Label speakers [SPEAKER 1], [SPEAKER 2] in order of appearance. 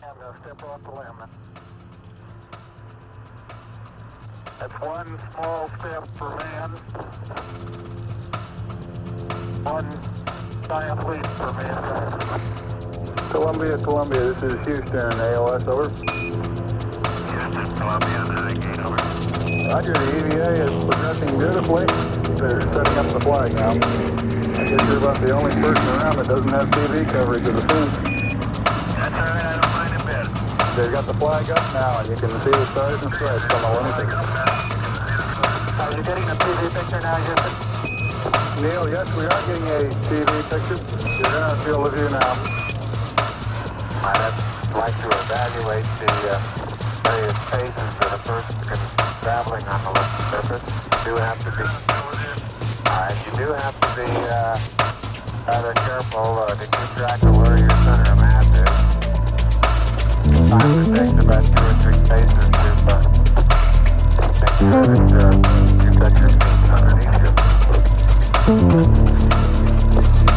[SPEAKER 1] I'm gonna step off the LM. That's one small step for man, one giant leap for mankind.
[SPEAKER 2] Columbia, Columbia, this is Houston, AOS, over.
[SPEAKER 1] Houston, Columbia, Navigate, over.
[SPEAKER 2] Roger, the EVA is progressing beautifully. They're setting up the flag now. I guess you're about the only person around that doesn't have TV coverage of the fin. They've got the flag up now, and you can see the stars and stripes on the Olympic.
[SPEAKER 1] Are you getting a TV picture now, Houston?
[SPEAKER 2] Neil, yes, we are getting a TV picture. You're in our field of view now.
[SPEAKER 1] I'd like to evaluate the uh, various phases that a person can traveling on the left surface. You do have to be, right, you do have to be uh, rather careful uh, to keep track of where your center of mass is. Underneath you.